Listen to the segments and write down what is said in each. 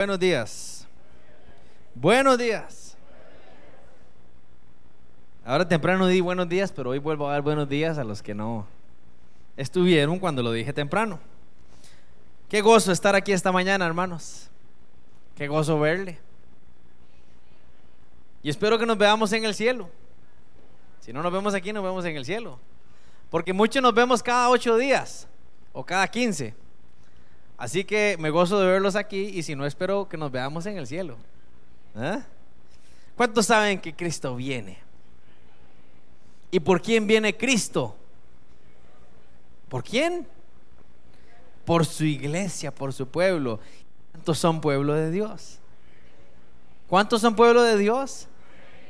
Buenos días. Buenos días. Ahora temprano di buenos días, pero hoy vuelvo a dar buenos días a los que no estuvieron cuando lo dije temprano. Qué gozo estar aquí esta mañana, hermanos. Qué gozo verle. Y espero que nos veamos en el cielo. Si no nos vemos aquí, nos vemos en el cielo. Porque muchos nos vemos cada ocho días o cada quince. Así que me gozo de verlos aquí y si no, espero que nos veamos en el cielo. ¿Eh? ¿Cuántos saben que Cristo viene? ¿Y por quién viene Cristo? ¿Por quién? Por su iglesia, por su pueblo. ¿Cuántos son pueblo de Dios? ¿Cuántos son pueblo de Dios?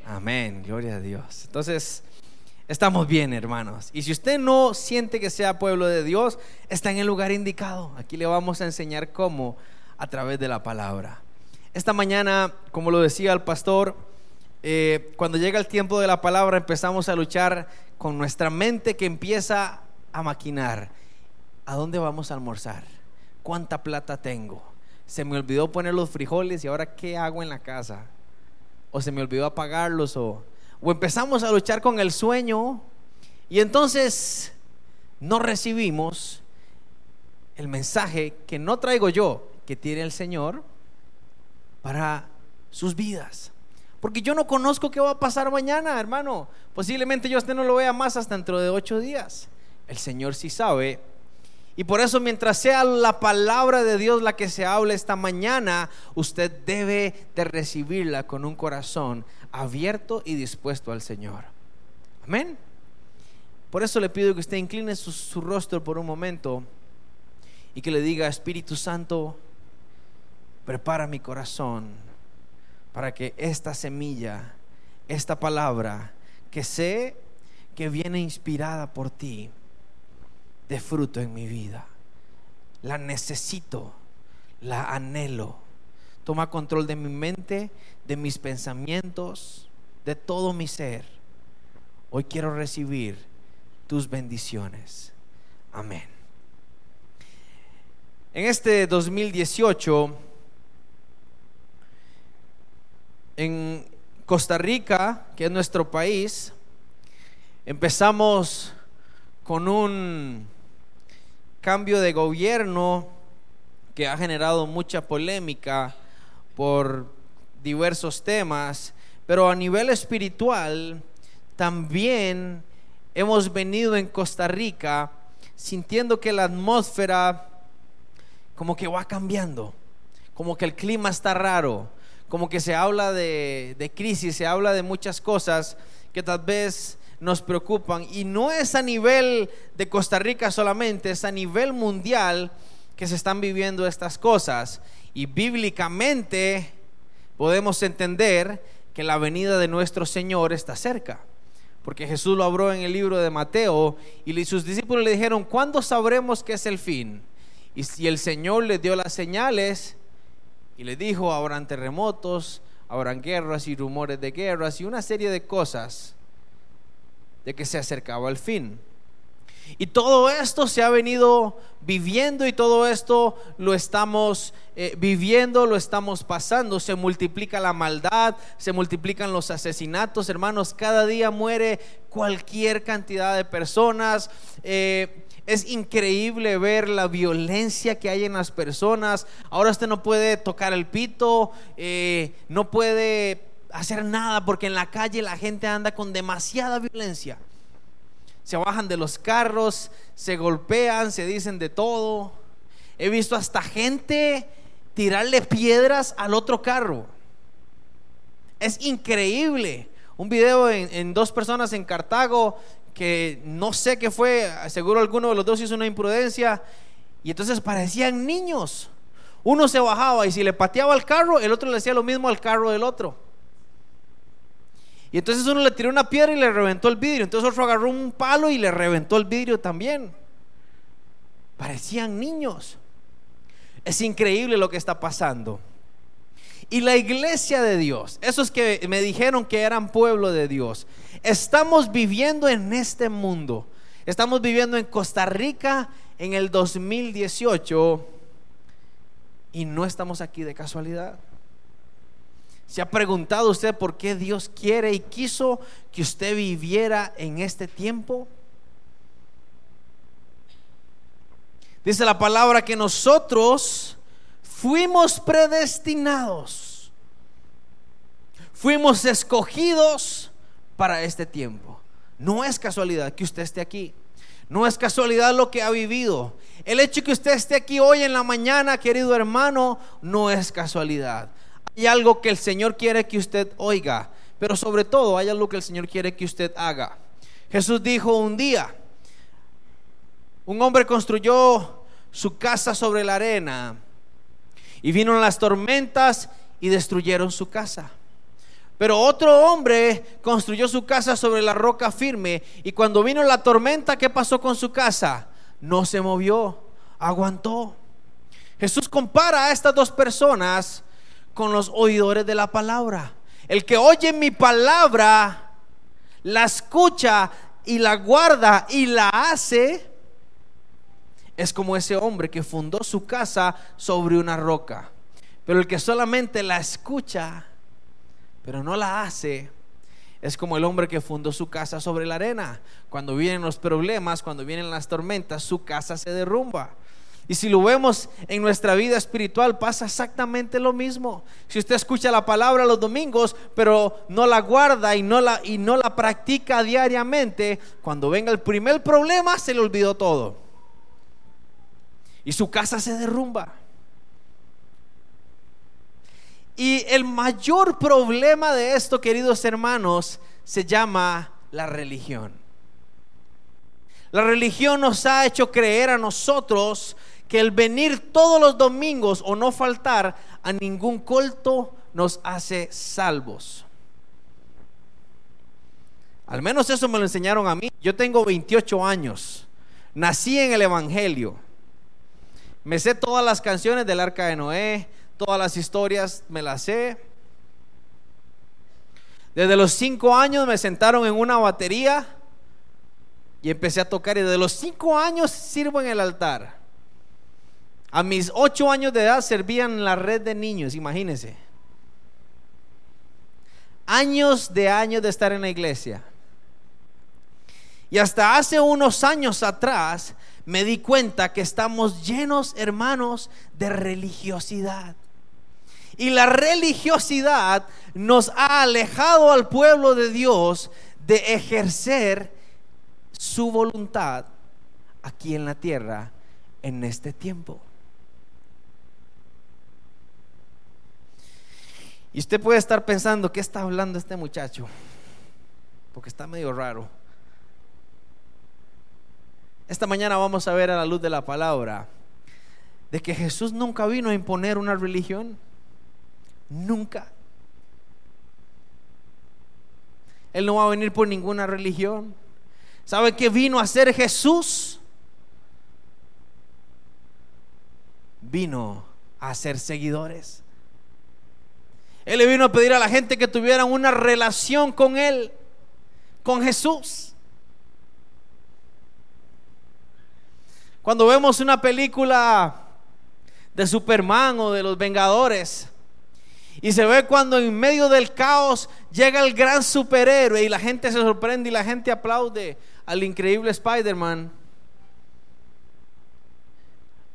Amén, gloria a Dios. Entonces, estamos bien, hermanos. Y si usted no siente que sea pueblo de Dios, está en el lugar indicado. Aquí le vamos a enseñar cómo a través de la palabra. Esta mañana, como lo decía el pastor, eh, cuando llega el tiempo de la palabra empezamos a luchar con nuestra mente que empieza a maquinar. ¿A dónde vamos a almorzar? ¿Cuánta plata tengo? Se me olvidó poner los frijoles y ahora ¿qué hago en la casa? O se me olvidó apagarlos o o empezamos a luchar con el sueño y entonces no recibimos el mensaje que no traigo yo, que tiene el Señor para sus vidas. Porque yo no conozco qué va a pasar mañana, hermano. Posiblemente yo usted no lo vea más hasta dentro de ocho días. El Señor sí sabe. Y por eso mientras sea la palabra de Dios la que se hable esta mañana, usted debe de recibirla con un corazón abierto y dispuesto al Señor. Amén. Por eso le pido que usted incline su, rostro por un momento y que le diga, Espíritu Santo, prepara mi corazón para que esta semilla, esta palabra, que sé que viene inspirada por ti, dé fruto en mi vida. La necesito, la anhelo. Toma control de mi mente de mis pensamientos, de todo mi ser. Hoy quiero recibir tus bendiciones. Amén. En este 2018, en Costa Rica, que es nuestro país, empezamos con un cambio de gobierno que ha generado mucha polémica por diversos temas, pero a nivel espiritual también hemos venido en Costa Rica sintiendo que la atmósfera como que va cambiando, como que el clima está raro, como que se habla de, de crisis, se habla de muchas cosas que tal vez nos preocupan. Y no es a nivel de Costa Rica solamente, es a nivel mundial que se están viviendo estas cosas. Y bíblicamente podemos entender que la venida de nuestro Señor está cerca. Porque Jesús lo habló en el libro de Mateo y sus discípulos le dijeron, ¿cuándo sabremos que es el fin? Y si el Señor le dio las señales y le dijo, habrán terremotos, habrán guerras y rumores de guerras y una serie de cosas de que se acercaba el fin. Y todo esto se ha venido viviendo y todo esto lo estamos eh, viviendo, lo estamos pasando. Se multiplica la maldad, se multiplican los asesinatos, hermanos. Cada día muere cualquier cantidad de personas. Eh, es increíble ver la violencia que hay en las personas. Ahora usted no puede tocar el pito, eh, no puede hacer nada porque en la calle la gente anda con demasiada violencia se bajan de los carros, se golpean, se dicen de todo. He visto hasta gente tirarle piedras al otro carro. Es increíble. Un video en, dos personas en Cartago que no sé qué fue, seguro alguno de los dos hizo una imprudencia y entonces parecían niños. Uno se bajaba y si le pateaba al carro, el otro le hacía lo mismo al carro del otro. Y entonces uno le tiró una piedra y le reventó el vidrio. Entonces otro agarró un palo y le reventó el vidrio también. Parecían niños. Es increíble lo que está pasando. Y la iglesia de Dios, esos que me dijeron que eran pueblo de Dios, estamos viviendo en este mundo. Estamos viviendo en Costa Rica en el 2018 Y no estamos aquí de casualidad. ¿Se ha preguntado usted por qué Dios quiere y quiso que usted viviera en este tiempo? Dice la palabra que nosotros fuimos predestinados, fuimos escogidos para este tiempo. No es casualidad que usted esté aquí. No es casualidad lo que ha vivido. El hecho que usted esté aquí hoy en la mañana, querido hermano, no es casualidad. Hay algo que el Señor quiere que usted oiga, pero sobre todo hay algo que el Señor quiere que usted haga. Jesús dijo un día, un hombre construyó su casa sobre la arena y vino las tormentas y destruyeron su casa. Pero otro hombre construyó su casa sobre la roca firme y cuando vino la tormenta, ¿qué pasó con su casa? No se movió, aguantó. Jesús compara a estas dos personas con los oidores de la palabra. El que oye mi palabra, la escucha y la guarda y la hace, es como ese hombre que fundó su casa sobre una roca. Pero el que solamente la escucha, pero no la hace, es como el hombre que fundó su casa sobre la arena. Cuando vienen los problemas, cuando vienen las tormentas, su casa se derrumba. Y si lo vemos en nuestra vida espiritual, pasa exactamente lo mismo. Si usted escucha la palabra los domingos, pero no la guarda y no la, y no la practica diariamente, cuando venga el primer problema, se le olvidó todo. Y su casa se derrumba. Y el mayor problema de esto, queridos hermanos, se llama la religión. La religión nos ha hecho creer a nosotros que el venir todos los domingos o no faltar a ningún culto nos hace salvos. Al menos eso me lo enseñaron a mí. Yo tengo 28 años. Nací en el Evangelio. Me sé todas las canciones del Arca de Noé, todas las historias me las sé. Desde los 5 años me sentaron en una batería y empecé a tocar y desde los 5 años sirvo en el altar. A mis ocho años de edad servían en la red de niños, imagínense. Años de años de estar en la iglesia. Y hasta hace unos años atrás me di cuenta que estamos llenos, hermanos, de religiosidad. Y la religiosidad nos ha alejado al pueblo de Dios de ejercer su voluntad aquí en la tierra en este tiempo. Y usted puede estar pensando, ¿qué está hablando este muchacho? Porque está medio raro. Esta mañana vamos a ver a la luz de la palabra de que Jesús nunca vino a imponer una religión. Nunca. Él no va a venir por ninguna religión. ¿Sabe qué vino a hacer Jesús? Vino a ser seguidores. Él le vino a pedir a la gente que tuvieran una relación con Él, con Jesús. Cuando vemos una película de Superman o de los Vengadores, y se ve cuando en medio del caos llega el gran superhéroe y la gente se sorprende y la gente aplaude al increíble Spider-Man.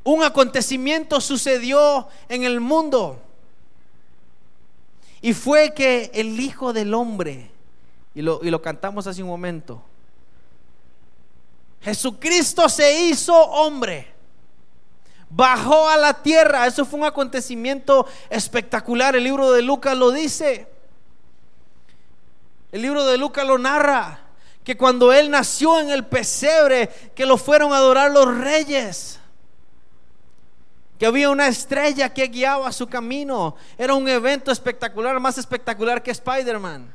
Un acontecimiento sucedió en el mundo. Y fue que el Hijo del Hombre, y lo, y lo cantamos hace un momento, Jesucristo se hizo hombre, bajó a la tierra, eso fue un acontecimiento espectacular, el libro de Lucas lo dice, el libro de Lucas lo narra, que cuando él nació en el pesebre, que lo fueron a adorar los reyes que había una estrella que guiaba su camino. Era un evento espectacular, más espectacular que Spider-Man.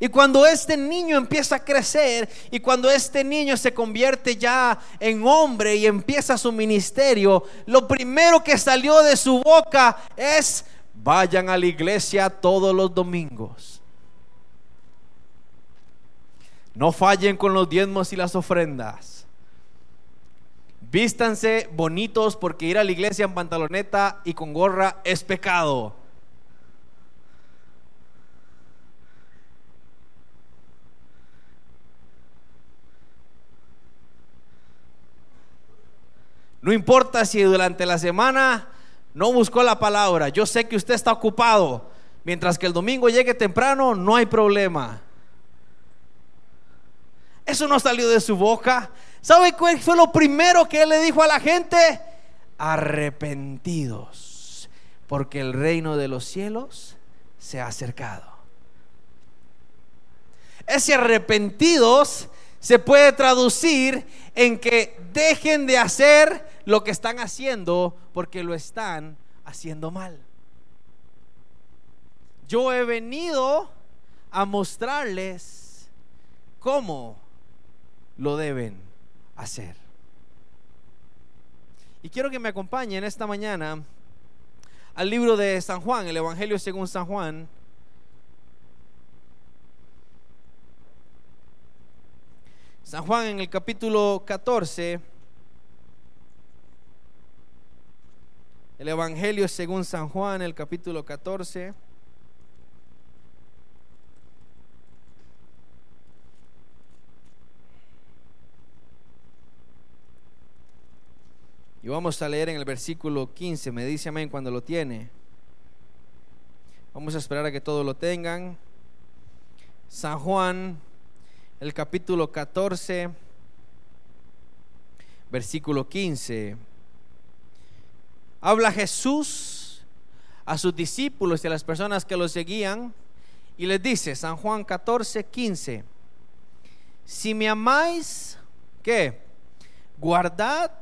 Y cuando este niño empieza a crecer y cuando este niño se convierte ya en hombre y empieza su ministerio, lo primero que salió de su boca es, vayan a la iglesia todos los domingos. No fallen con los diezmos y las ofrendas Vístanse bonitos porque ir a la iglesia en pantaloneta y con gorra es pecado. No importa si durante la semana no buscó la palabra. Yo sé que usted está ocupado. Mientras que el domingo llegue temprano, no hay problema. Eso no salió de su boca. ¿Sabe cuál fue lo primero que él le dijo a la gente? Arrepentidos, porque el reino de los cielos se ha acercado. Ese arrepentidos se puede traducir en que dejen de hacer lo que están haciendo porque lo están haciendo mal. Yo he venido a mostrarles cómo lo deben hacer. Y quiero que me acompañen esta mañana al libro de San Juan, el Evangelio según San Juan. San Juan en el capítulo 14. El Evangelio según San Juan, el capítulo 14. Y vamos a leer en el versículo 15. Me dice amén cuando lo tiene. Vamos a esperar a que todos lo tengan. San Juan, el capítulo 14, versículo 15. Habla Jesús a sus discípulos y a las personas que lo seguían y les dice, San Juan 14, 15, si me amáis, ¿qué? Guardad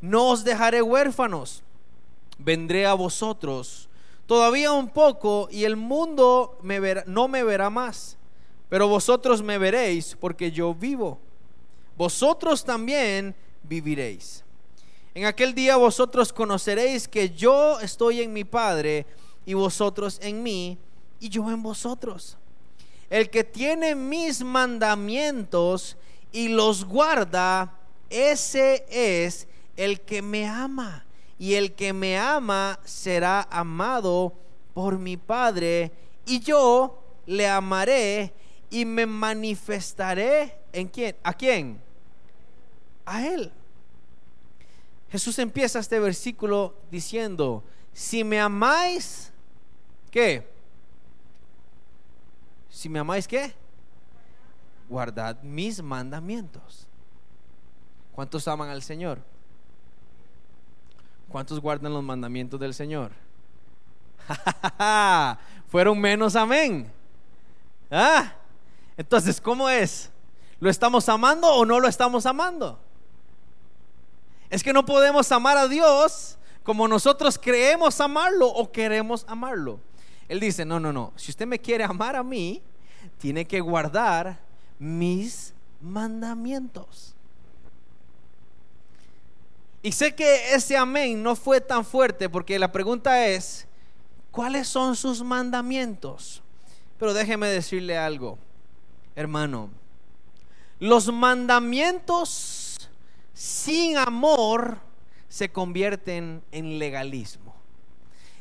no os dejaré huérfanos, vendré a vosotros. Todavía un poco y el mundo no me verá más, pero vosotros me veréis porque yo vivo. Vosotros también viviréis. En aquel día vosotros conoceréis que yo estoy en mi Padre y vosotros en mí y yo en vosotros. El que tiene mis mandamientos y los guarda, ese es el que me ama. Y el que me ama será amado por mi Padre. Y yo le amaré y me manifestaré en quién? ¿A quién? A él. Jesús empieza este versículo diciendo, si me amáis, ¿qué? Si me amáis, ¿qué? Guardad mis mandamientos. ¿Cuántos aman al Señor? ¿Cuántos guardan los mandamientos del Señor? Fueron menos, amén. ¿Ah? Entonces, ¿cómo es? ¿Lo estamos amando o no lo estamos amando? Es que no podemos amar a Dios como nosotros creemos amarlo o queremos amarlo. Él dice, no, no, no, si usted me quiere amar a mí, tiene que guardar mis mandamientos. Y sé que ese amén no fue tan fuerte porque la pregunta es, ¿cuáles son sus mandamientos? Pero déjeme decirle algo, hermano. Los mandamientos sin amor se convierten en legalismo.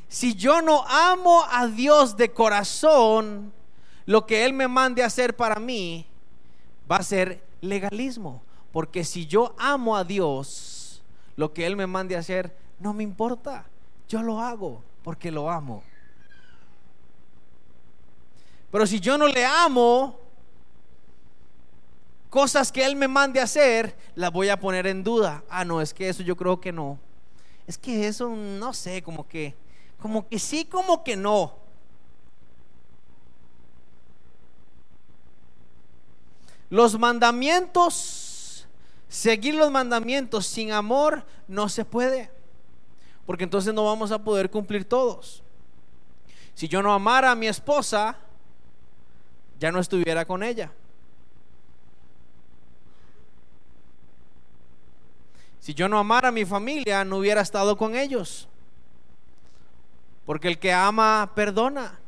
Si yo no amo a Dios de corazón, lo que Él me mande hacer para mí va a ser legalismo. Porque si yo amo a Dios, lo que Él me mande a hacer, no me importa. Yo lo hago porque lo amo. Pero si yo no le amo, cosas que Él me mande a hacer, las voy a poner en duda. Ah, no, es que eso yo creo que no. Es que eso, no sé, como que, como que sí, como que no. Los mandamientos seguir los mandamientos sin amor no se puede, porque entonces no vamos a poder cumplir todos. Si yo no amara a mi esposa, ya no estuviera con ella. Si yo no amara a mi familia, no hubiera estado con ellos. Porque el que ama, perdona.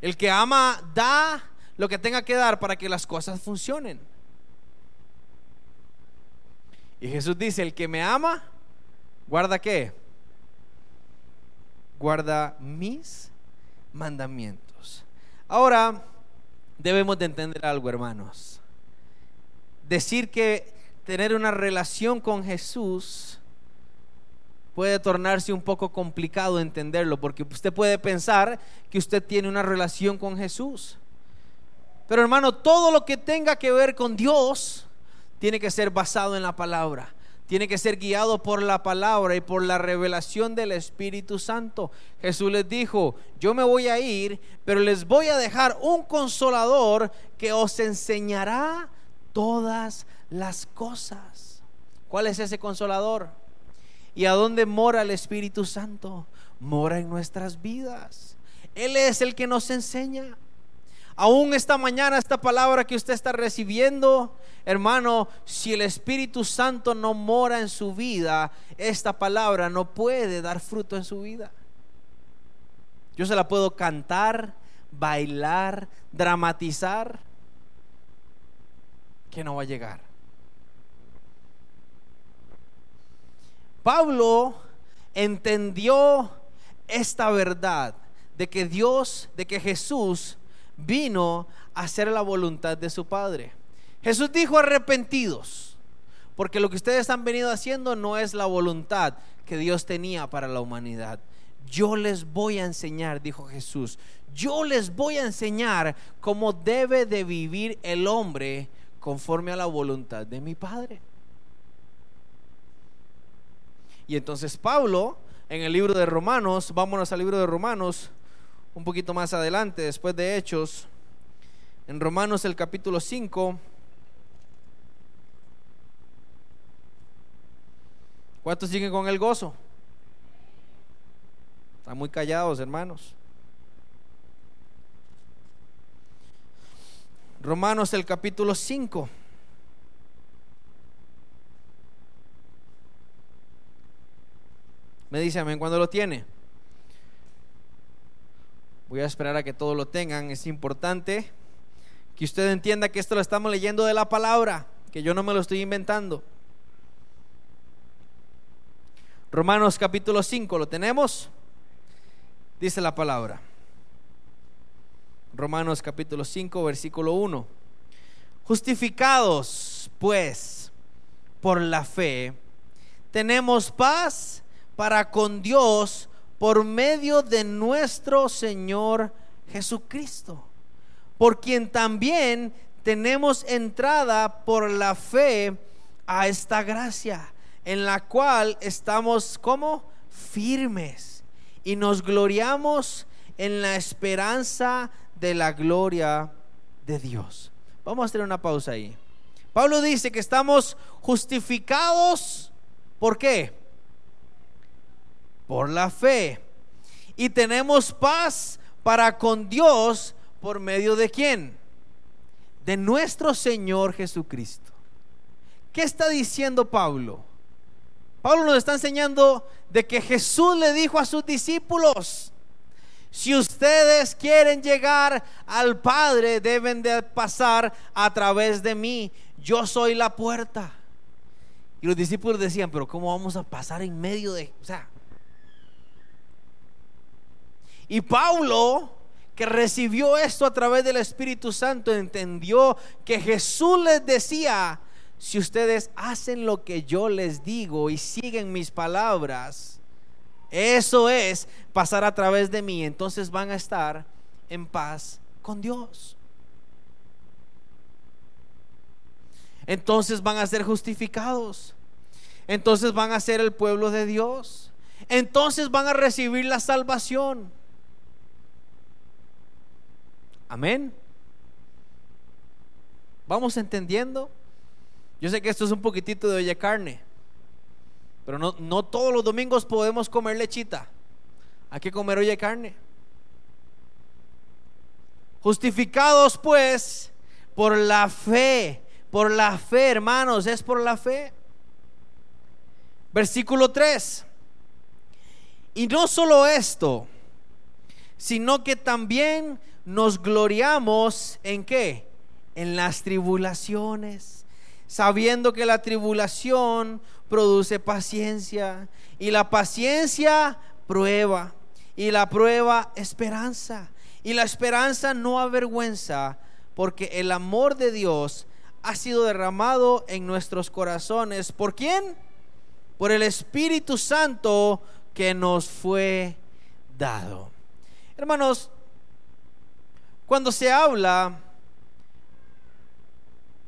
El que ama, da lo que tenga que dar para que las cosas funcionen. Y Jesús dice, el que me ama, guarda qué? Guarda mis mandamientos. Ahora, debemos de entender algo, hermanos. Decir que tener una relación con Jesús puede tornarse un poco complicado entenderlo, porque usted puede pensar que usted tiene una relación con Jesús. Pero hermano, todo lo que tenga que ver con Dios tiene que ser basado en la palabra. Tiene que ser guiado por la palabra y por la revelación del Espíritu Santo. Jesús les dijo, yo me voy a ir, pero les voy a dejar un consolador que os enseñará todas las cosas. ¿Cuál es ese consolador? ¿Y a dónde mora el Espíritu Santo? Mora en nuestras vidas. Él es el que nos enseña. Aún esta mañana, esta palabra que usted está recibiendo, hermano, si el Espíritu Santo no mora en su vida, esta palabra no puede dar fruto en su vida. Yo se la puedo cantar, bailar, dramatizar, que no va a llegar. Pablo entendió esta verdad de que Dios, de que Jesús vino a hacer la voluntad de su Padre. Jesús dijo arrepentidos, porque lo que ustedes han venido haciendo no es la voluntad que Dios tenía para la humanidad. Yo les voy a enseñar, dijo Jesús, yo les voy a enseñar cómo debe de vivir el hombre conforme a la voluntad de mi Padre. Y entonces Pablo, en el libro de Romanos, vámonos al libro de Romanos, un poquito más adelante, después de Hechos, en Romanos el capítulo 5. ¿Cuántos siguen con el gozo? Están muy callados, hermanos. Romanos el capítulo 5. Me dice amén cuando lo tiene. Voy a esperar a que todos lo tengan. Es importante que usted entienda que esto lo estamos leyendo de la palabra, que yo no me lo estoy inventando. Romanos capítulo 5, ¿lo tenemos? Dice la palabra. Romanos capítulo 5, versículo 1. Justificados, pues, por la fe, tenemos paz para con Dios por medio de nuestro Señor Jesucristo, por quien también tenemos entrada por la fe a esta gracia, en la cual estamos como firmes y nos gloriamos en la esperanza de la gloria de Dios. Vamos a hacer una pausa ahí. Pablo dice que estamos justificados, ¿por qué? Por la fe. Y tenemos paz para con Dios por medio de quién? De nuestro Señor Jesucristo. ¿Qué está diciendo Pablo? Pablo nos está enseñando de que Jesús le dijo a sus discípulos, si ustedes quieren llegar al Padre, deben de pasar a través de mí. Yo soy la puerta. Y los discípulos decían, pero ¿cómo vamos a pasar en medio de... O sea, y Pablo, que recibió esto a través del Espíritu Santo, entendió que Jesús les decía, si ustedes hacen lo que yo les digo y siguen mis palabras, eso es pasar a través de mí, entonces van a estar en paz con Dios. Entonces van a ser justificados. Entonces van a ser el pueblo de Dios. Entonces van a recibir la salvación. Amén. Vamos entendiendo. Yo sé que esto es un poquitito de olla carne, pero no, no todos los domingos podemos comer lechita. Hay que comer olla carne. Justificados pues por la fe, por la fe, hermanos, es por la fe. Versículo 3. Y no solo esto, sino que también nos gloriamos en qué? En las tribulaciones, sabiendo que la tribulación produce paciencia y la paciencia prueba y la prueba esperanza y la esperanza no avergüenza porque el amor de Dios ha sido derramado en nuestros corazones. ¿Por quién? Por el Espíritu Santo que nos fue dado. Hermanos, cuando se habla,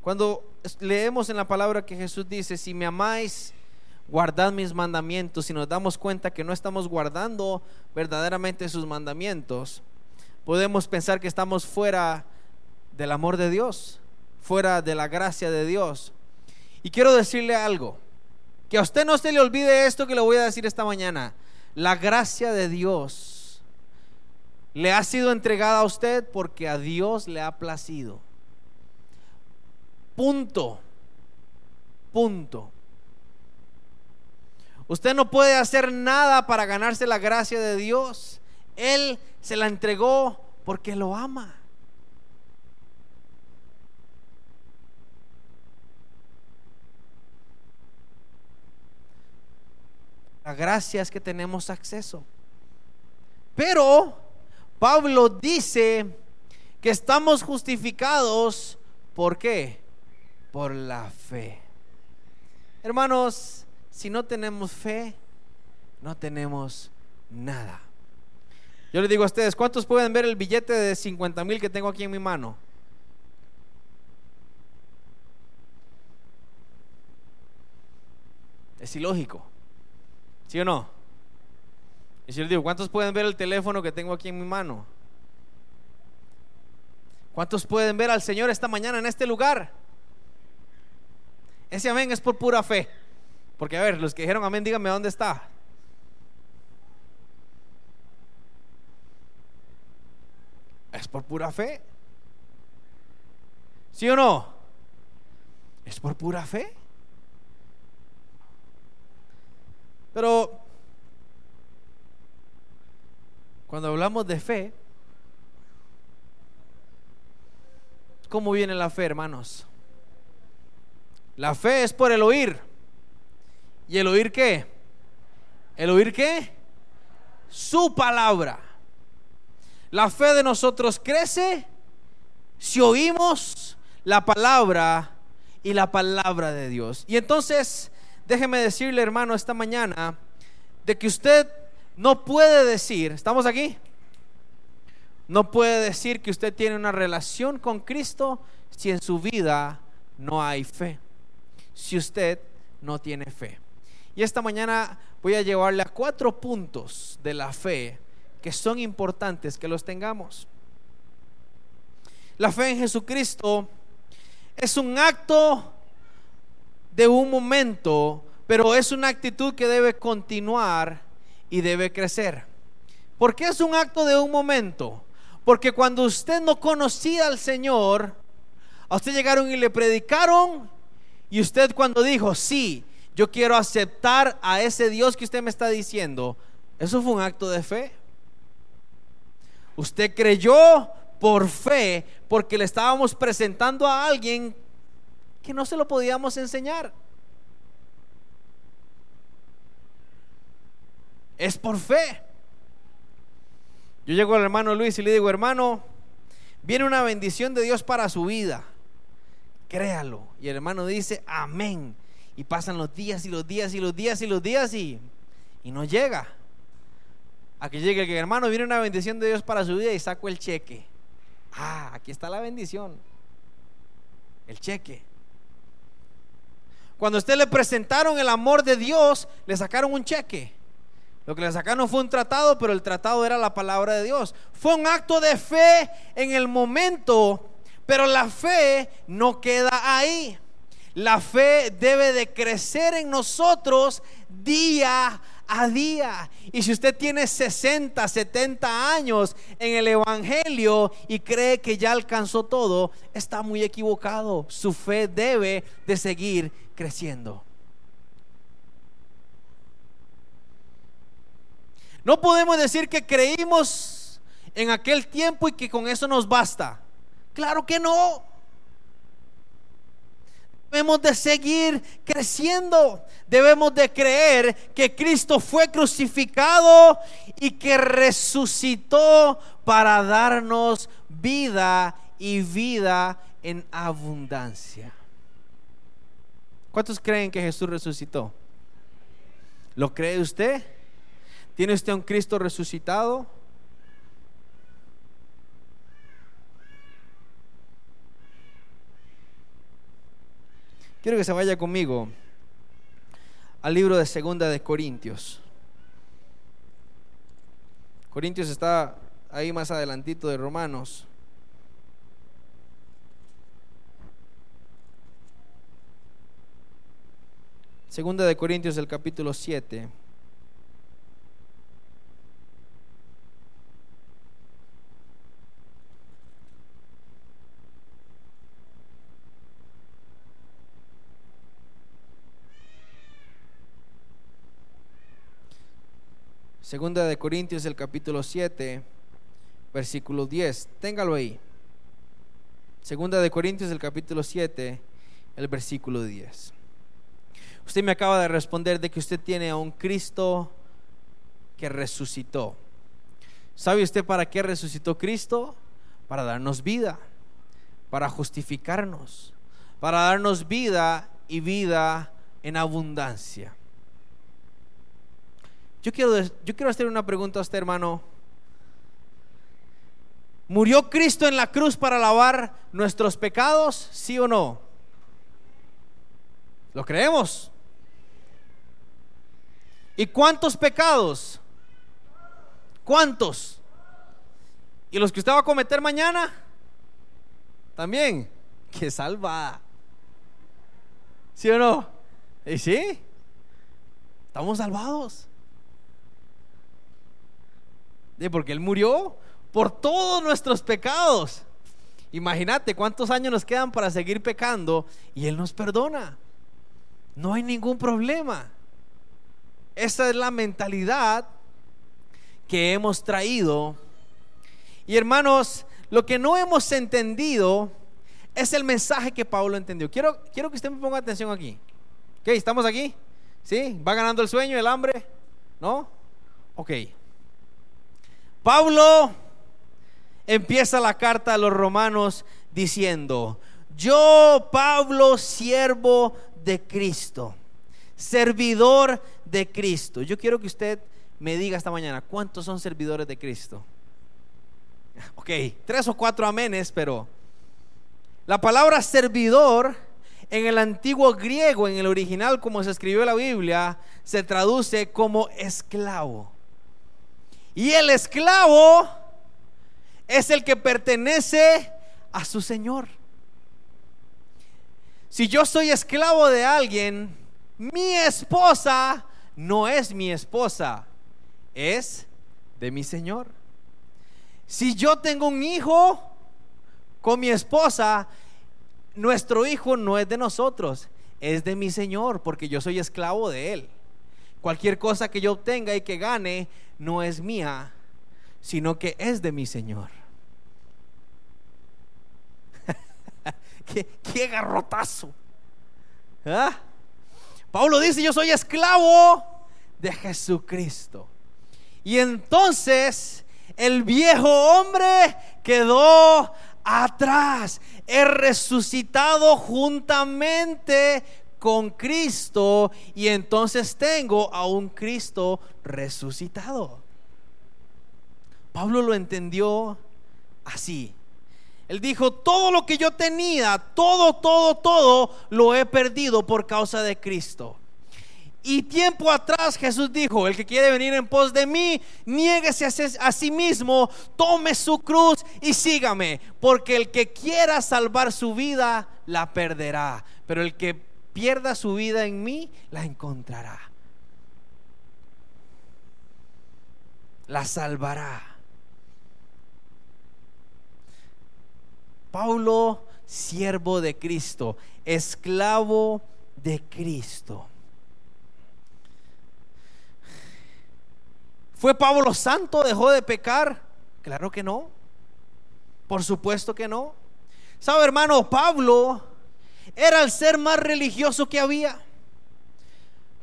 cuando leemos en la palabra que Jesús dice, si me amáis, guardad mis mandamientos, y nos damos cuenta que no estamos guardando verdaderamente sus mandamientos, podemos pensar que estamos fuera del amor de Dios, fuera de la gracia de Dios. Y quiero decirle algo, que a usted no se le olvide esto que le voy a decir esta mañana. La gracia de Dios le ha sido entregada a usted porque a Dios le ha placido. Punto. Punto. Usted no puede hacer nada para ganarse la gracia de Dios. Él se la entregó porque lo ama. La gracia es que tenemos acceso. Pero Pablo dice que estamos justificados. ¿Por qué? Por la fe. Hermanos, si no tenemos fe, no tenemos nada. Yo les digo a ustedes, ¿cuántos pueden ver el billete de 50 mil que tengo aquí en mi mano? Es ilógico. ¿Sí o no? Y si les digo, ¿cuántos pueden ver el teléfono que tengo aquí en mi mano? ¿Cuántos pueden ver al Señor esta mañana en este lugar? Ese amén es por pura fe. Porque a ver, los que dijeron amén, díganme dónde está. es por pura fe. ¿Sí o no? Es por pura fe. Pero cuando hablamos de fe, ¿cómo viene la fe, hermanos? La fe es por el oír. ¿Y el oír qué? ¿El oír qué? Su palabra. La fe de nosotros crece si oímos la palabra y la palabra de Dios. Y entonces, déjeme decirle, hermano, esta mañana, de que usted no puede decir, ¿estamos aquí? No puede decir que usted tiene una relación con Cristo si en su vida no hay fe. Si usted no tiene fe. Y esta mañana voy a llevarle a cuatro puntos de la fe que son importantes que los tengamos. La fe en Jesucristo es un acto de un momento, pero es una actitud que debe continuar y debe crecer. ¿Por qué es un acto de un momento? Porque cuando usted no conocía al Señor, a usted llegaron y le predicaron, y usted cuando dijo, sí, yo quiero aceptar a ese Dios que usted me está diciendo, eso fue un acto de fe. Usted creyó por fe porque le estábamos presentando a alguien que no se lo podíamos enseñar. Es por fe. Yo llego al hermano Luis y le digo, hermano, viene una bendición de Dios para su vida. Créalo. Y el hermano dice, amén. Y pasan los días y los días y los días y los días y, y no llega a que llegue que hermano viene una bendición de Dios para su vida y saco el cheque. Ah, aquí está la bendición. El cheque. Cuando usted le presentaron el amor de Dios, le sacaron un cheque. Lo que le sacaron fue un tratado, pero el tratado era la palabra de Dios. Fue un acto de fe en el momento, pero la fe no queda ahí. La fe debe de crecer en nosotros día a día. Y si usted tiene 60, 70 años en el Evangelio y cree que ya alcanzó todo, está muy equivocado. Su fe debe de seguir creciendo. No podemos decir que creímos en aquel tiempo y que con eso nos basta. Claro que no. Debemos de seguir creciendo. Debemos de creer que Cristo fue crucificado y que resucitó para darnos vida y vida en abundancia. ¿Cuántos creen que Jesús resucitó? ¿Lo cree usted? ¿Tiene usted un Cristo resucitado? Quiero que se vaya conmigo al libro de Segunda de Corintios. Corintios está ahí más adelantito de Romanos. Segunda de Corintios el capítulo 7. Segunda de Corintios, el capítulo 7, versículo 10. Téngalo ahí. Segunda de Corintios, el capítulo 7, el versículo 10. Usted me acaba de responder de que usted tiene a un Cristo que resucitó. ¿Sabe usted para qué resucitó Cristo? Para darnos vida, para justificarnos, para darnos vida y vida en abundancia. Yo quiero, yo quiero hacer una pregunta a usted, hermano. ¿Murió Cristo en la cruz para lavar nuestros pecados? ¿Sí o no? ¿Lo creemos? ¿Y cuántos pecados? ¿Cuántos? ¿Y los que usted va a cometer mañana? También. Que salva. ¿Sí o no? ¿Y sí? Estamos salvados porque Él murió por todos nuestros pecados. Imagínate cuántos años nos quedan para seguir pecando y Él nos perdona. No hay ningún problema. Esa es la mentalidad que hemos traído. Y hermanos, lo que no hemos entendido es el mensaje que Pablo entendió. Quiero, quiero que usted me ponga atención aquí. ¿Ok? ¿Estamos aquí? ¿Sí? ¿Va ganando el sueño, el hambre? ¿No? Ok. Pablo empieza la carta a los romanos diciendo, yo Pablo, siervo de Cristo, servidor de Cristo. Yo quiero que usted me diga esta mañana, ¿cuántos son servidores de Cristo? Ok, tres o cuatro amenes, pero la palabra servidor en el antiguo griego, en el original como se escribió la Biblia, se traduce como esclavo. Y el esclavo es el que pertenece a su Señor. Si yo soy esclavo de alguien, mi esposa no es mi esposa, es de mi Señor. Si yo tengo un hijo con mi esposa, nuestro hijo no es de nosotros, es de mi Señor, porque yo soy esclavo de Él. Cualquier cosa que yo obtenga y que gane no es mía, sino que es de mi Señor. ¿Qué, garrotazo. ¿Ah? Pablo dice, yo soy esclavo de Jesucristo. Y entonces el viejo hombre quedó atrás. He resucitado juntamente con Cristo y entonces tengo a un Cristo resucitado. Pablo lo entendió así. Él dijo, todo lo que yo tenía, todo, todo, todo, lo he perdido por causa de Cristo. Y tiempo atrás Jesús dijo, el que quiere venir en pos de mí, niéguese a sí mismo, tome su cruz y sígame, porque el que quiera salvar su vida, la perderá, pero el que pierda su vida en mí, la encontrará. La salvará. Paulo, siervo de Cristo, esclavo de Cristo. ¿Fue Pablo santo? ¿Dejó de pecar? Claro que no. Por supuesto que no. ¿Sabe, hermano? Pablo era el ser más religioso que había.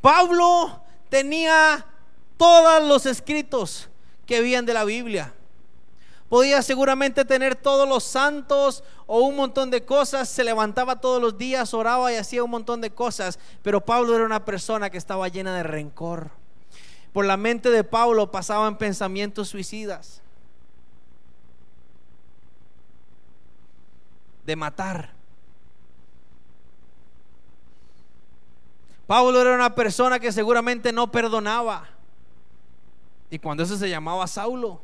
Pablo tenía todos los escritos que habían de la Biblia. Podía seguramente tener todos los santos o un montón de cosas, se levantaba todos los días, oraba y hacía un montón de cosas, pero Pablo era una persona que estaba llena de rencor por la mente de Pablo pasaban pensamientos suicidas, de matar. Pablo era una persona que seguramente no perdonaba. Y cuando eso se llamaba Saulo.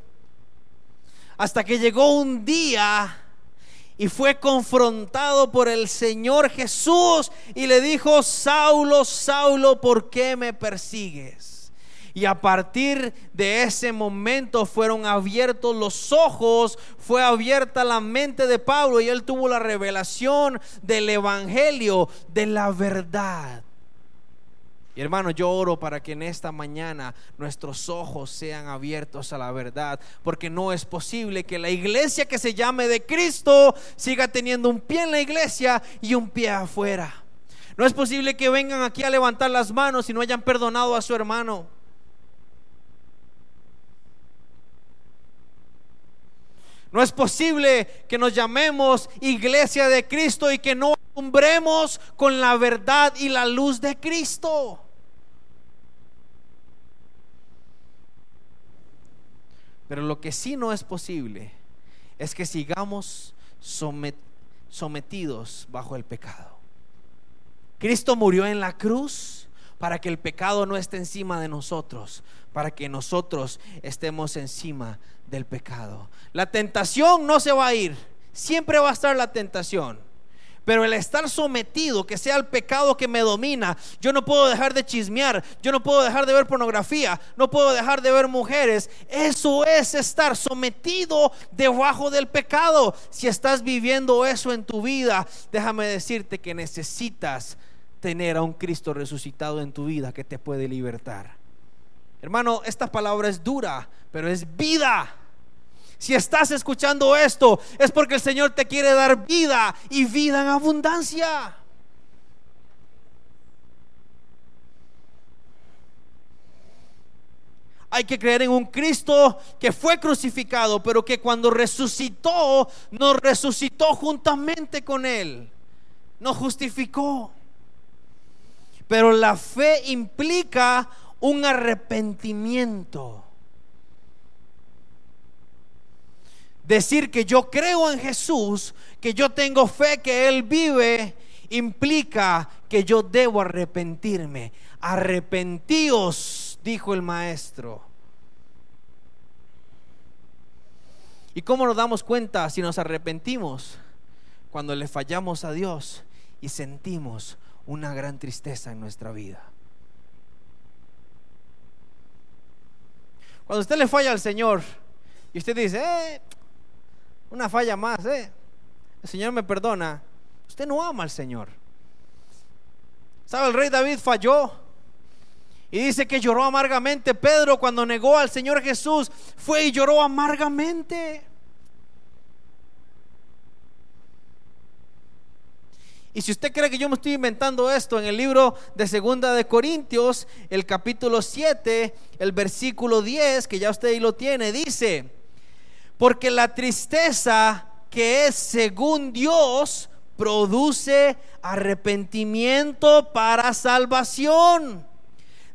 Hasta que llegó un día y fue confrontado por el Señor Jesús y le dijo, Saulo, Saulo, ¿por qué me persigues? Y a partir de ese momento fueron abiertos los ojos, fue abierta la mente de Pablo y él tuvo la revelación del Evangelio, de la verdad. Hermano, yo oro para que en esta mañana nuestros ojos sean abiertos a la verdad, porque no es posible que la iglesia que se llame de Cristo siga teniendo un pie en la iglesia y un pie afuera. No es posible que vengan aquí a levantar las manos y no hayan perdonado a su hermano. No es posible que nos llamemos iglesia de Cristo y que no alumbremos con la verdad y la luz de Cristo. Pero lo que sí no es posible es que sigamos sometidos bajo el pecado. Cristo murió en la cruz para que el pecado no esté encima de nosotros, para que nosotros estemos encima del pecado. La tentación no se va a ir, siempre va a estar la tentación. Pero el estar sometido, que sea el pecado que me domina, yo no puedo dejar de chismear, yo no puedo dejar de ver pornografía, no puedo dejar de ver mujeres. Eso es estar sometido debajo del pecado. Si estás viviendo eso en tu vida, déjame decirte que necesitas tener a un Cristo resucitado en tu vida que te puede libertar. Hermano, esta palabra es dura, pero es vida. Si estás escuchando esto, es porque el Señor te quiere dar vida y vida en abundancia. Hay que creer en un Cristo que fue crucificado, pero que cuando resucitó, nos resucitó juntamente con Él. Nos justificó. Pero la fe implica un arrepentimiento. Decir que yo creo en Jesús, que yo tengo fe que Él vive, implica que yo debo arrepentirme. Arrepentíos, dijo el maestro. ¿Y cómo nos damos cuenta si nos arrepentimos? Cuando le fallamos a Dios y sentimos una gran tristeza en nuestra vida. Cuando usted le falla al Señor y usted dice, eh, una falla más, ¿eh? El Señor me perdona. Usted no ama al Señor. ¿Sabe? El rey David falló. Y dice que lloró amargamente. Pedro cuando negó al Señor Jesús fue y lloró amargamente. Y si usted cree que yo me estoy inventando esto, en el libro de Segunda de Corintios, el capítulo 7, el versículo 10, que ya usted ahí lo tiene, dice, porque la tristeza que es según Dios produce arrepentimiento para salvación.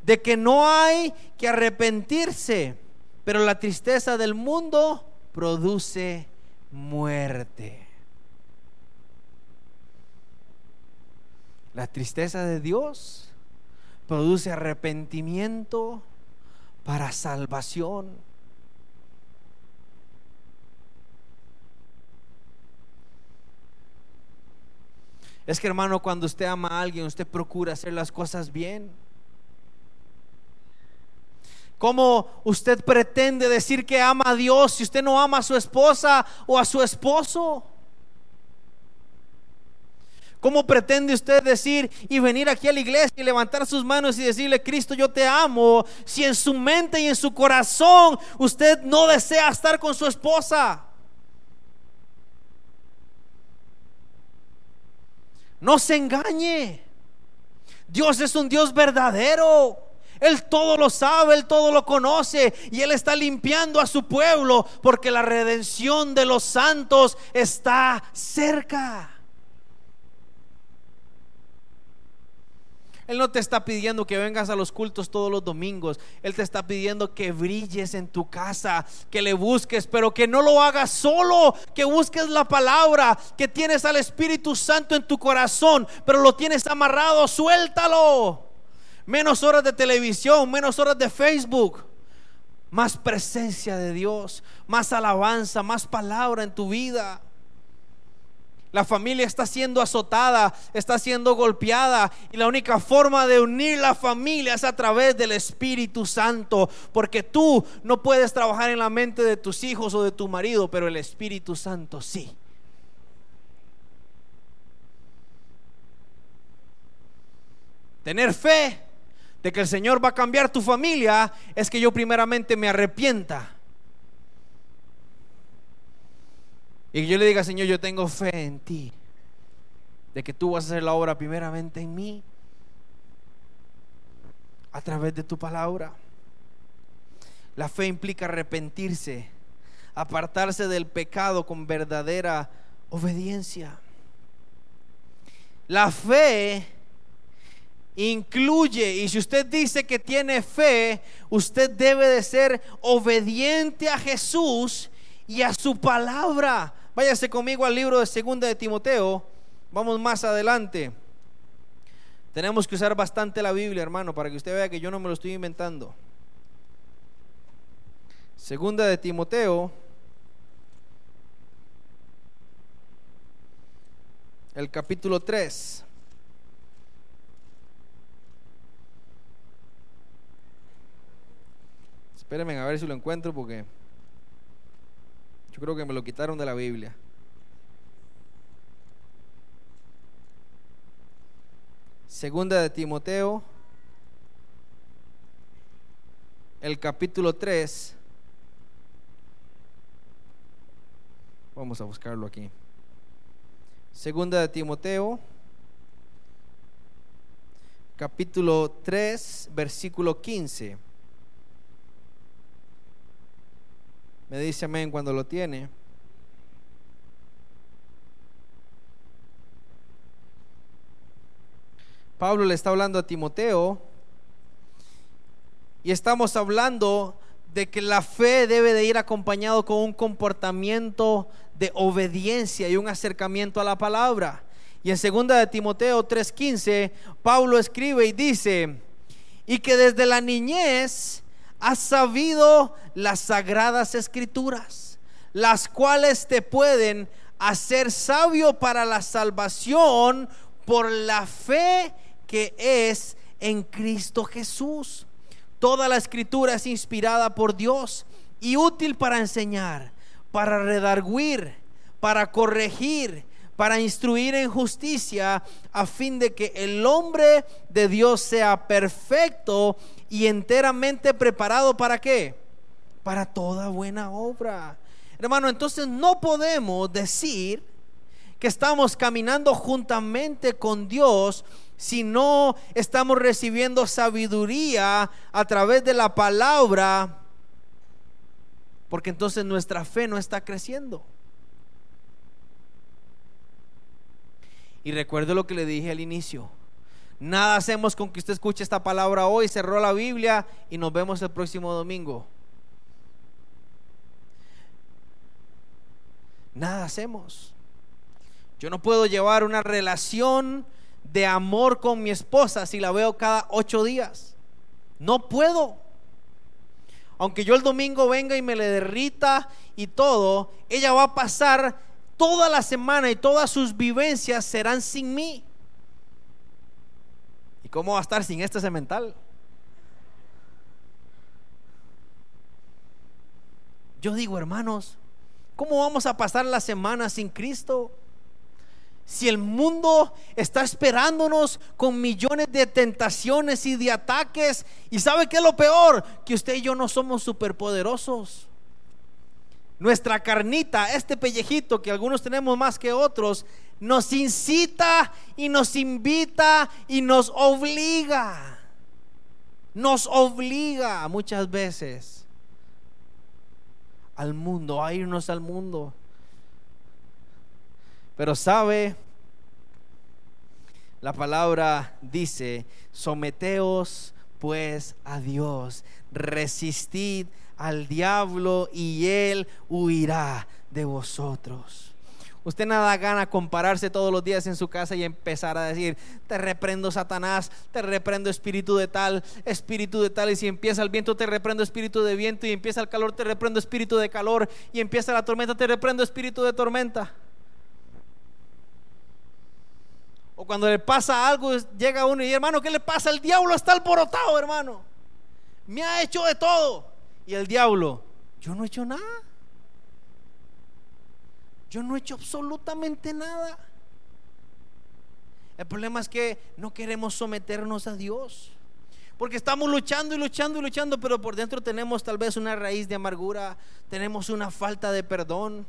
De que no hay que arrepentirse. Pero la tristeza del mundo produce muerte. La tristeza de Dios produce arrepentimiento para salvación. Es que hermano, cuando usted ama a alguien, usted procura hacer las cosas bien. ¿Cómo usted pretende decir que ama a Dios si usted no ama a su esposa o a su esposo? ¿Cómo pretende usted decir y venir aquí a la iglesia y levantar sus manos y decirle, Cristo, yo te amo, si en su mente y en su corazón usted no desea estar con su esposa? No se engañe. Dios es un Dios verdadero. Él todo lo sabe, Él todo lo conoce y Él está limpiando a su pueblo porque la redención de los santos está cerca. Él no te está pidiendo que vengas a los cultos todos los domingos. Él te está pidiendo que brilles en tu casa, que le busques, pero que no lo hagas solo, que busques la palabra, que tienes al Espíritu Santo en tu corazón, pero lo tienes amarrado, suéltalo. Menos horas de televisión, menos horas de Facebook. Más presencia de Dios, más alabanza, más palabra en tu vida. La familia está siendo azotada, está siendo golpeada y la única forma de unir la familia es a través del Espíritu Santo, porque tú no puedes trabajar en la mente de tus hijos o de tu marido, pero el Espíritu Santo sí. Tener fe de que el Señor va a cambiar tu familia es que yo primeramente me arrepienta. Y que yo le diga, Señor, yo tengo fe en ti, de que tú vas a hacer la obra primeramente en mí, a través de tu palabra. La fe implica arrepentirse, apartarse del pecado con verdadera obediencia. La fe incluye, y si usted dice que tiene fe, usted debe de ser obediente a Jesús y a su palabra. Váyase conmigo al libro de Segunda de Timoteo. Vamos más adelante. Tenemos que usar bastante la Biblia, hermano, para que usted vea que yo no me lo estoy inventando. Segunda de Timoteo, el capítulo 3. Espérenme a ver si lo encuentro porque yo creo que me lo quitaron de la Biblia. Segunda de Timoteo, el capítulo 3. Vamos a buscarlo aquí. Segunda de Timoteo, capítulo 3, versículo 15. Me dice amén cuando lo tiene. Pablo le está hablando a Timoteo y estamos hablando de que la fe debe de ir acompañado con un comportamiento de obediencia y un acercamiento a la palabra. Y en segunda de Timoteo 3:15, Pablo escribe y dice, "Y que desde la niñez has sabido las sagradas escrituras, las cuales te pueden hacer sabio para la salvación por la fe que es en Cristo Jesús. Toda la escritura es inspirada por Dios y útil para enseñar, para redarguir, para corregir, para instruir en justicia, a fin de que el hombre de Dios sea perfecto y enteramente preparado para qué? Para toda buena obra. Hermano, entonces no podemos decir que estamos caminando juntamente con Dios si no estamos recibiendo sabiduría a través de la palabra, porque entonces nuestra fe no está creciendo. Y recuerdo lo que le dije al inicio. Nada hacemos con que usted escuche esta palabra hoy, cerró la Biblia y nos vemos el próximo domingo. Nada hacemos. Yo no puedo llevar una relación de amor con mi esposa si la veo cada ocho días. No puedo. Aunque yo el domingo venga y me le derrita y todo, ella va a pasar toda la semana y todas sus vivencias serán sin mí. ¿Y cómo va a estar sin este cemental? Yo digo, hermanos, ¿cómo vamos a pasar la semana sin Cristo? Si el mundo está esperándonos con millones de tentaciones y de ataques, y sabe que es lo peor, que usted y yo no somos superpoderosos. Nuestra carnita, este pellejito que algunos tenemos más que otros, nos incita y nos invita y nos obliga. Nos obliga muchas veces al mundo, a irnos al mundo. Pero sabe, la palabra dice, someteos pues a Dios, resistid al diablo y él huirá de vosotros. Usted nada gana compararse todos los días en su casa y empezar a decir, te reprendo Satanás, te reprendo espíritu de tal, espíritu de tal. Y si empieza el viento, te reprendo espíritu de viento. Y empieza el calor, te reprendo espíritu de calor. Y empieza la tormenta, te reprendo espíritu de tormenta. O cuando le pasa algo, llega uno y hermano, ¿qué le pasa? El diablo está alborotado, hermano. Me ha hecho de todo. Y el diablo, yo no he hecho nada. Yo no he hecho absolutamente nada. El problema es que no queremos someternos a Dios. Porque estamos luchando y luchando y luchando, pero por dentro tenemos tal vez una raíz de amargura, tenemos una falta de perdón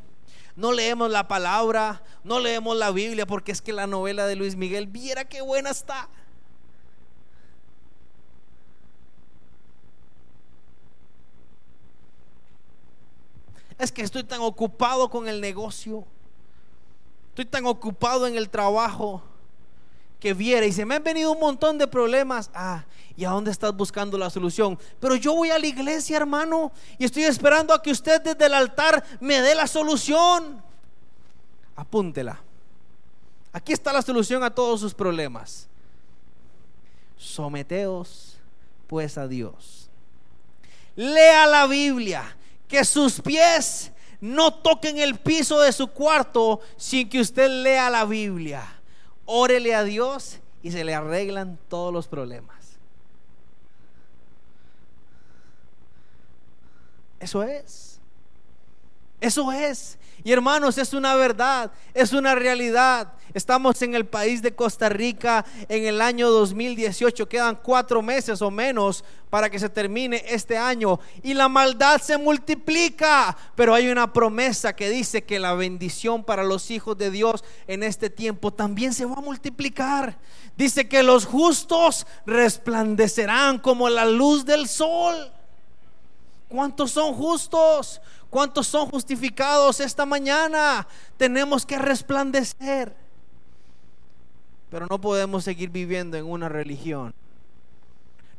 no leemos la palabra, no leemos la Biblia, porque es que la novela de Luis Miguel, viera qué buena está. Es que estoy tan ocupado con el negocio, estoy tan ocupado en el trabajo que viera y se me han venido un montón de problemas. Ah, ¿y a dónde estás buscando la solución? Pero yo voy a la iglesia, hermano, y estoy esperando a que usted desde el altar me dé la solución. Apúntela. Aquí está la solución a todos sus problemas. Someteos pues a Dios. Lea la Biblia, que sus pies no toquen el piso de su cuarto sin que usted lea la Biblia. Órele a Dios y se le arreglan todos los problemas. Eso es. Eso es. Y hermanos, es una verdad, es una realidad. Estamos en el país de Costa Rica en el año 2018. Quedan cuatro meses o menos para que se termine este año. Y la maldad se multiplica. Pero hay una promesa que dice que la bendición para los hijos de Dios en este tiempo también se va a multiplicar. Dice que los justos resplandecerán como la luz del sol. ¿Cuántos son justos? ¿Cuántos son justificados esta mañana? Tenemos que resplandecer. Pero no podemos seguir viviendo en una religión.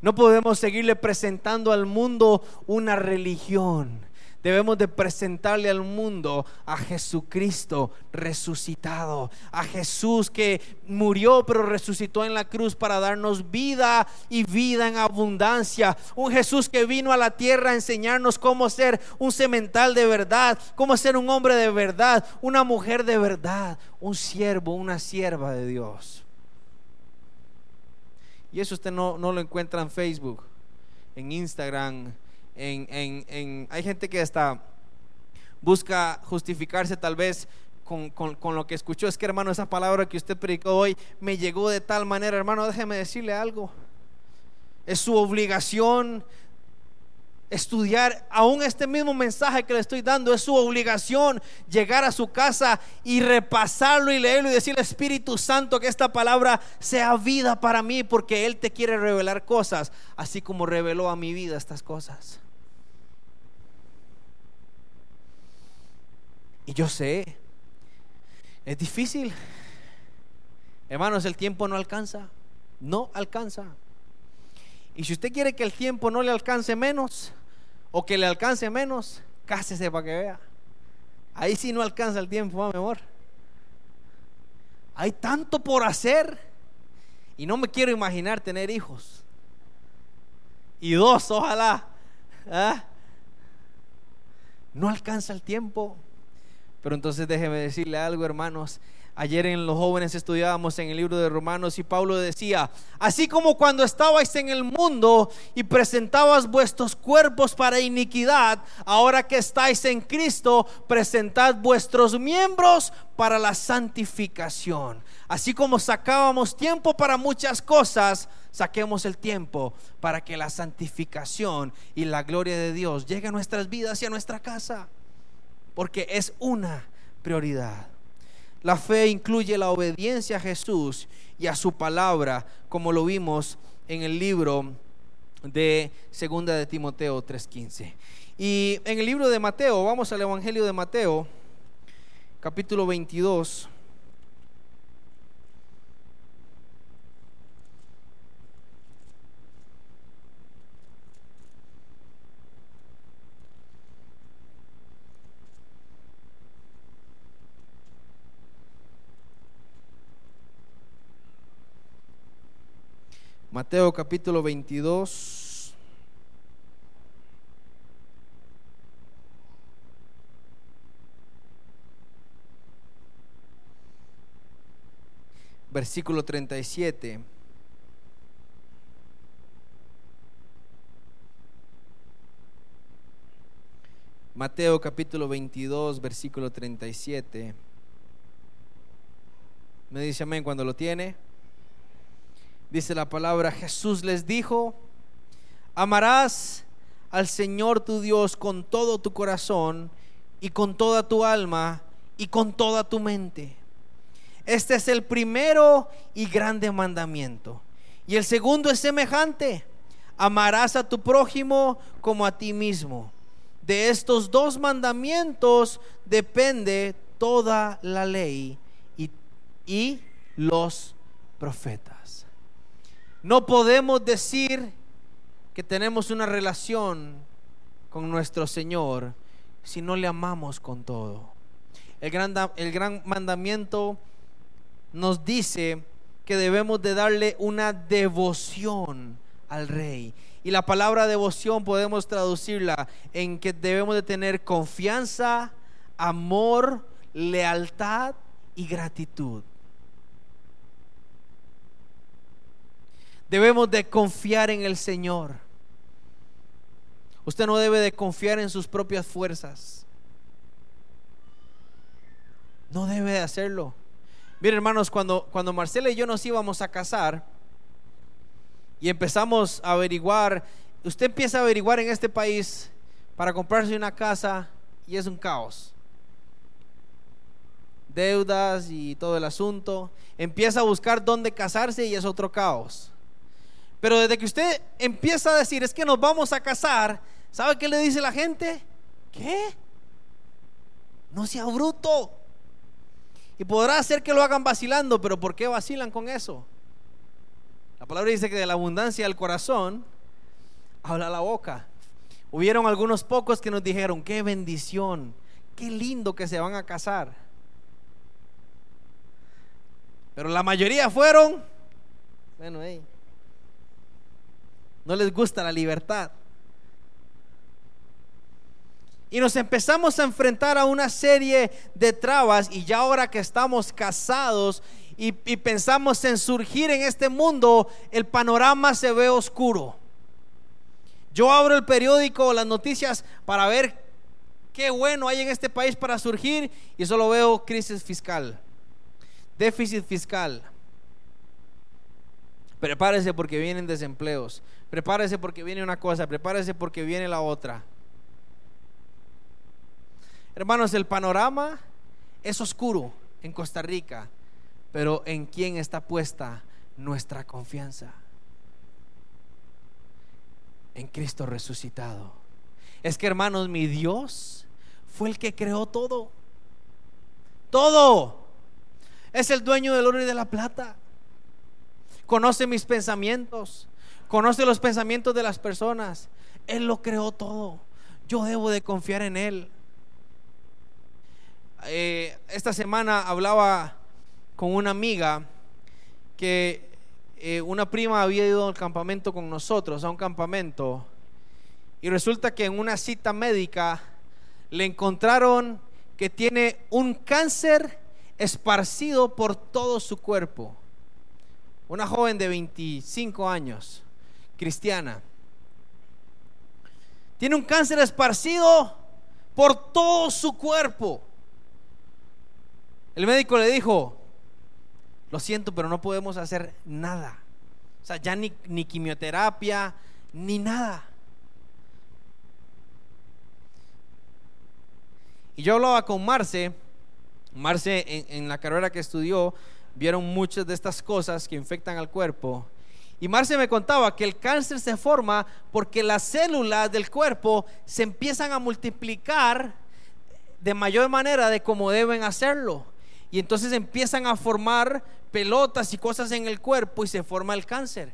No podemos seguirle presentando al mundo una religión debemos de presentarle al mundo a Jesucristo resucitado, a Jesús que murió pero resucitó en la cruz para darnos vida y vida en abundancia, un Jesús que vino a la tierra a enseñarnos cómo ser un semental de verdad, cómo ser un hombre de verdad, una mujer de verdad, un siervo, una sierva de Dios. Y eso usted no, no lo encuentra en Facebook, en Instagram, hay gente que hasta busca justificarse tal vez con, con, lo que escuchó. Es que hermano, esa palabra que usted predicó hoy me llegó de tal manera, hermano, déjeme decirle algo. Es su obligación estudiar aún este mismo mensaje que le estoy dando. Es su obligación llegar a su casa y repasarlo y leerlo y decirle Espíritu Santo que esta palabra sea vida para mí porque Él te quiere revelar cosas, así como reveló a mi vida estas cosas. Y yo sé, es difícil. Hermanos, el tiempo no alcanza. No alcanza. Y si usted quiere que el tiempo no le alcance menos, o que le alcance menos, cásese para que vea. Ahí sí no alcanza el tiempo, mi amor. Hay tanto por hacer. Y no me quiero imaginar tener hijos. Y dos, ojalá. ¿Ah? No alcanza el tiempo. Pero entonces déjeme decirle algo, hermanos. Ayer en los jóvenes estudiábamos en el libro de Romanos y Pablo decía, así como cuando estabais en el mundo y presentabas vuestros cuerpos para iniquidad, ahora que estáis en Cristo, presentad vuestros miembros para la santificación. Así como sacábamos tiempo para muchas cosas, saquemos el tiempo para que la santificación y la gloria de Dios llegue a nuestras vidas y a nuestra casa, porque es una prioridad. La fe incluye la obediencia a Jesús y a su palabra, como lo vimos en el libro de Segunda de Timoteo 3:15. Y en el libro de Mateo, vamos al Evangelio de Mateo, capítulo 22. Mateo capítulo 22. Versículo 37. Mateo capítulo 22, versículo 37. Me dice amén cuando lo tiene. Dice la palabra, Jesús les dijo, amarás al Señor tu Dios con todo tu corazón y con toda tu alma y con toda tu mente. Este es el primero y grande mandamiento. Y el segundo es semejante. Amarás a tu prójimo como a ti mismo. De estos dos mandamientos depende toda la ley y, y los profetas. No podemos decir que tenemos una relación con nuestro Señor si no le amamos con todo. El gran, el gran mandamiento nos dice que debemos de darle una devoción al Rey. Y la palabra devoción podemos traducirla en que debemos de tener confianza, amor, lealtad y gratitud. Debemos de confiar en el Señor. Usted no debe de confiar en sus propias fuerzas. No debe de hacerlo. Miren hermanos, cuando, cuando Marcela y yo nos íbamos a casar y empezamos a averiguar, usted empieza a averiguar en este país para comprarse una casa y es un caos. Deudas y todo el asunto. Empieza a buscar dónde casarse y es otro caos. Pero desde que usted empieza a decir, es que nos vamos a casar, ¿sabe qué le dice la gente? ¿Qué? No sea bruto. Y podrá hacer que lo hagan vacilando, pero ¿por qué vacilan con eso? La palabra dice que de la abundancia del corazón habla la boca. Hubieron algunos pocos que nos dijeron, qué bendición, qué lindo que se van a casar. Pero la mayoría fueron, bueno, hey, no les gusta la libertad. Y nos empezamos a enfrentar a una serie de trabas y ya ahora que estamos casados y, pensamos en surgir en este mundo, el panorama se ve oscuro. Yo abro el periódico, las noticias para ver qué bueno hay en este país para surgir y solo veo crisis fiscal, déficit fiscal. Prepárese porque vienen desempleos. Prepárese porque viene una cosa, prepárese porque viene la otra. Hermanos, el panorama es oscuro en Costa Rica, pero ¿en quién está puesta nuestra confianza? En Cristo resucitado. Es que, hermanos, mi Dios fue el que creó todo. Todo. Es el dueño del oro y de la plata. Conoce mis pensamientos conoce los pensamientos de las personas. Él lo creó todo. Yo debo de confiar en Él. Eh, esta semana hablaba con una amiga que eh, una prima había ido al campamento con nosotros, a un campamento, y resulta que en una cita médica le encontraron que tiene un cáncer esparcido por todo su cuerpo. Una joven de 25 años, cristiana. Tiene un cáncer esparcido por todo su cuerpo. El médico le dijo, lo siento, pero no podemos hacer nada. O sea, ya ni, ni quimioterapia, ni nada. Y yo hablaba con Marce, Marce en, en, la carrera que estudió, vieron muchas de estas cosas que infectan al cuerpo. Y Marce me contaba que el cáncer se forma porque las células del cuerpo se empiezan a multiplicar de mayor manera de como deben hacerlo. Y entonces empiezan a formar pelotas y cosas en el cuerpo y se forma el cáncer.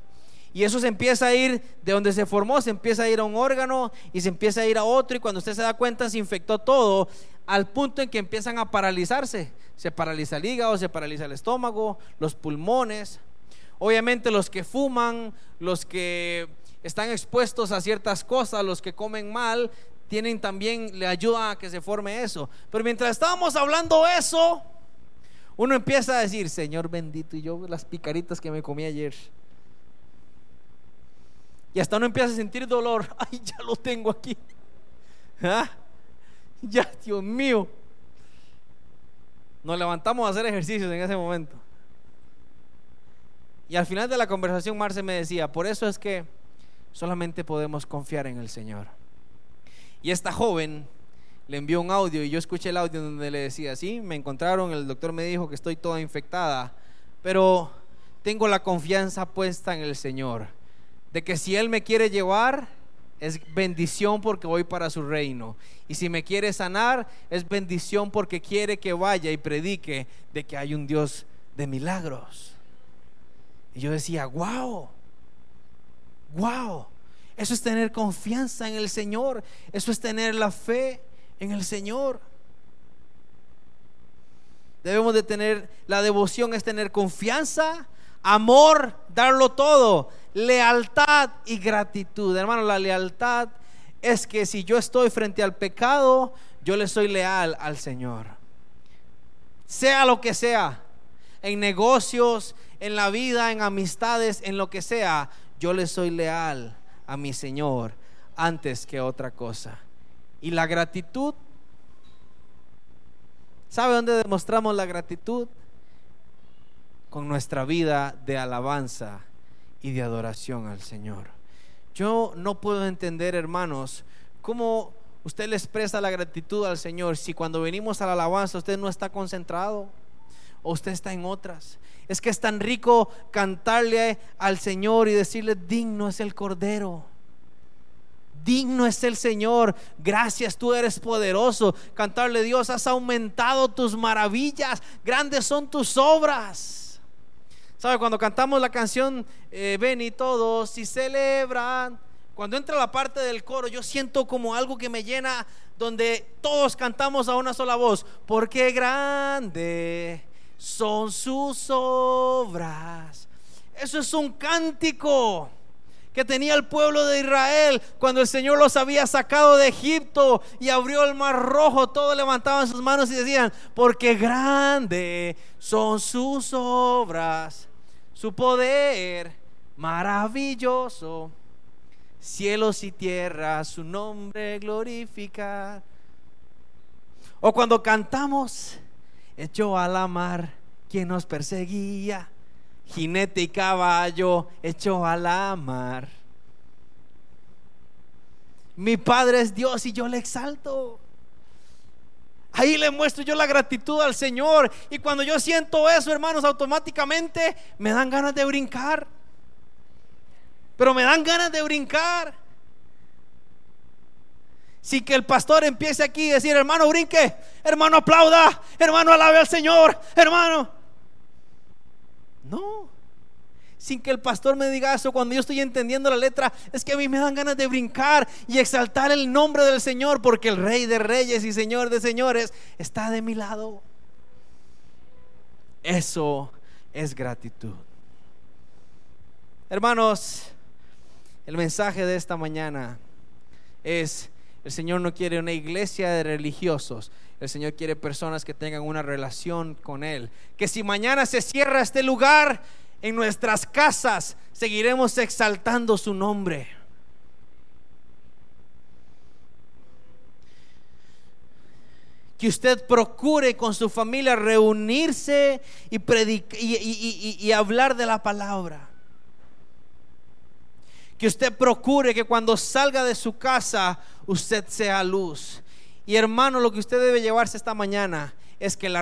Y eso se empieza a ir de donde se formó, se empieza a ir a un órgano y se empieza a ir a otro y cuando usted se da cuenta se infectó todo al punto en que empiezan a paralizarse. Se paraliza el hígado, se paraliza el estómago, los pulmones. Obviamente los que fuman, los que están expuestos a ciertas cosas, los que comen mal, tienen también, le ayuda a que se forme eso. Pero mientras estábamos hablando eso, uno empieza a decir, Señor bendito, y yo las picaritas que me comí ayer. Y hasta uno empieza a sentir dolor. Ay, ya lo tengo aquí. ¿Ah? Ya, Dios mío. Nos levantamos a hacer ejercicios en ese momento. Y al final de la conversación Marce me decía, por eso es que solamente podemos confiar en el Señor. Y esta joven le envió un audio y yo escuché el audio donde le decía, sí, me encontraron, el doctor me dijo que estoy toda infectada, pero tengo la confianza puesta en el Señor, de que si Él me quiere llevar, es bendición porque voy para su reino. Y si me quiere sanar, es bendición porque quiere que vaya y predique de que hay un Dios de milagros. Y yo decía, wow, wow, eso es tener confianza en el Señor, eso es tener la fe en el Señor. Debemos de tener, la devoción es tener confianza, amor, darlo todo, lealtad y gratitud. Hermano, la lealtad es que si yo estoy frente al pecado, yo le soy leal al Señor. Sea lo que sea, en negocios, en la vida, en amistades, en lo que sea, yo le soy leal a mi Señor antes que otra cosa. Y la gratitud, ¿sabe dónde demostramos la gratitud? Con nuestra vida de alabanza y de adoración al Señor. Yo no puedo entender, hermanos, cómo usted le expresa la gratitud al Señor si cuando venimos a la alabanza usted no está concentrado o usted está en otras. Es que es tan rico cantarle al Señor y decirle, digno es el Cordero digno es el Señor, gracias, tú eres poderoso. Cantarle Dios, has aumentado tus maravillas, grandes son tus obras. ¿Sabe? Cuando cantamos la canción, eh, ven y todos y celebran, cuando entra la parte del coro, yo siento como algo que me llena, donde todos cantamos a una sola voz, porque grande son sus obras. Eso es un cántico que tenía el pueblo de Israel cuando el Señor los había sacado de Egipto y abrió el mar rojo. Todos levantaban sus manos y decían, porque grande son sus obras, su poder maravilloso. Cielos y tierra su nombre glorificar. O cuando cantamos, echó a la mar quien nos perseguía jinete y caballo echó a la mar. Mi Padre es Dios y yo le exalto. Ahí le muestro yo la gratitud al Señor. Y cuando yo siento eso, hermanos, automáticamente me dan ganas de brincar. Pero me dan ganas de brincar. Sin que el pastor empiece aquí a decir, hermano, brinque, hermano, aplauda, hermano, alabe al Señor, hermano. No. Sin que el pastor me diga eso, cuando yo estoy entendiendo la letra, es que a mí me dan ganas de brincar y exaltar el nombre del Señor, porque el Rey de Reyes y Señor de Señores está de mi lado. Eso es gratitud. Hermanos, el mensaje de esta mañana es, el Señor no quiere una iglesia de religiosos, el Señor quiere personas que tengan una relación con Él. Que si mañana se cierra este lugar, en nuestras casas seguiremos exaltando su nombre. que usted procure con su familia reunirse y, y, y, hablar de la palabra. Que usted procure que cuando salga de su casa usted sea luz. Y hermano, lo que usted debe llevarse esta mañana es que la